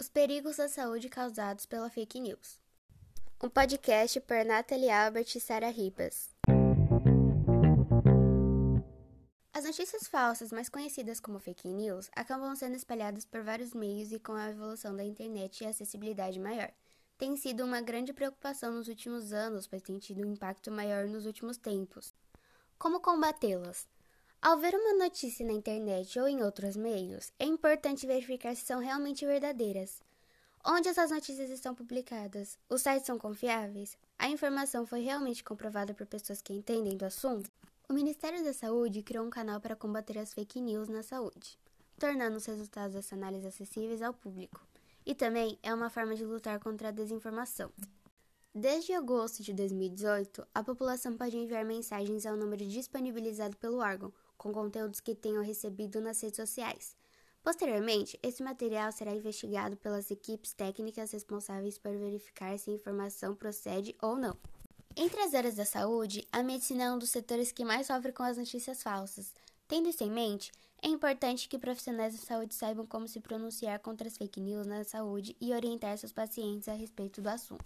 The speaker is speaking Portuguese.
Os perigos da saúde causados pela fake news. Um podcast por Nathalie Albert e Sarah Ribas. As notícias falsas, mais conhecidas como fake news, acabam sendo espalhadas por vários meios e com a evolução da internet e acessibilidade maior. Tem sido uma grande preocupação nos últimos anos, pois tem tido um impacto maior nos últimos tempos. Como combatê-las? Ao ver uma notícia na internet ou em outros meios, é importante verificar se são realmente verdadeiras. Onde essas notícias estão publicadas? Os sites são confiáveis? A informação foi realmente comprovada por pessoas que entendem do assunto? O Ministério da Saúde criou um canal para combater as fake news na saúde, tornando os resultados dessa análise acessíveis ao público. E também é uma forma de lutar contra a desinformação. Desde agosto de 2018, a população pode enviar mensagens ao número disponibilizado pelo órgão, com conteúdos que tenham recebido nas redes sociais. Posteriormente, esse material será investigado pelas equipes técnicas responsáveis por verificar se a informação procede ou não. Entre as áreas da saúde, a medicina é um dos setores que mais sofre com as notícias falsas. Tendo isso em mente, é importante que profissionais da saúde saibam como se pronunciar contra as fake news na saúde e orientar seus pacientes a respeito do assunto.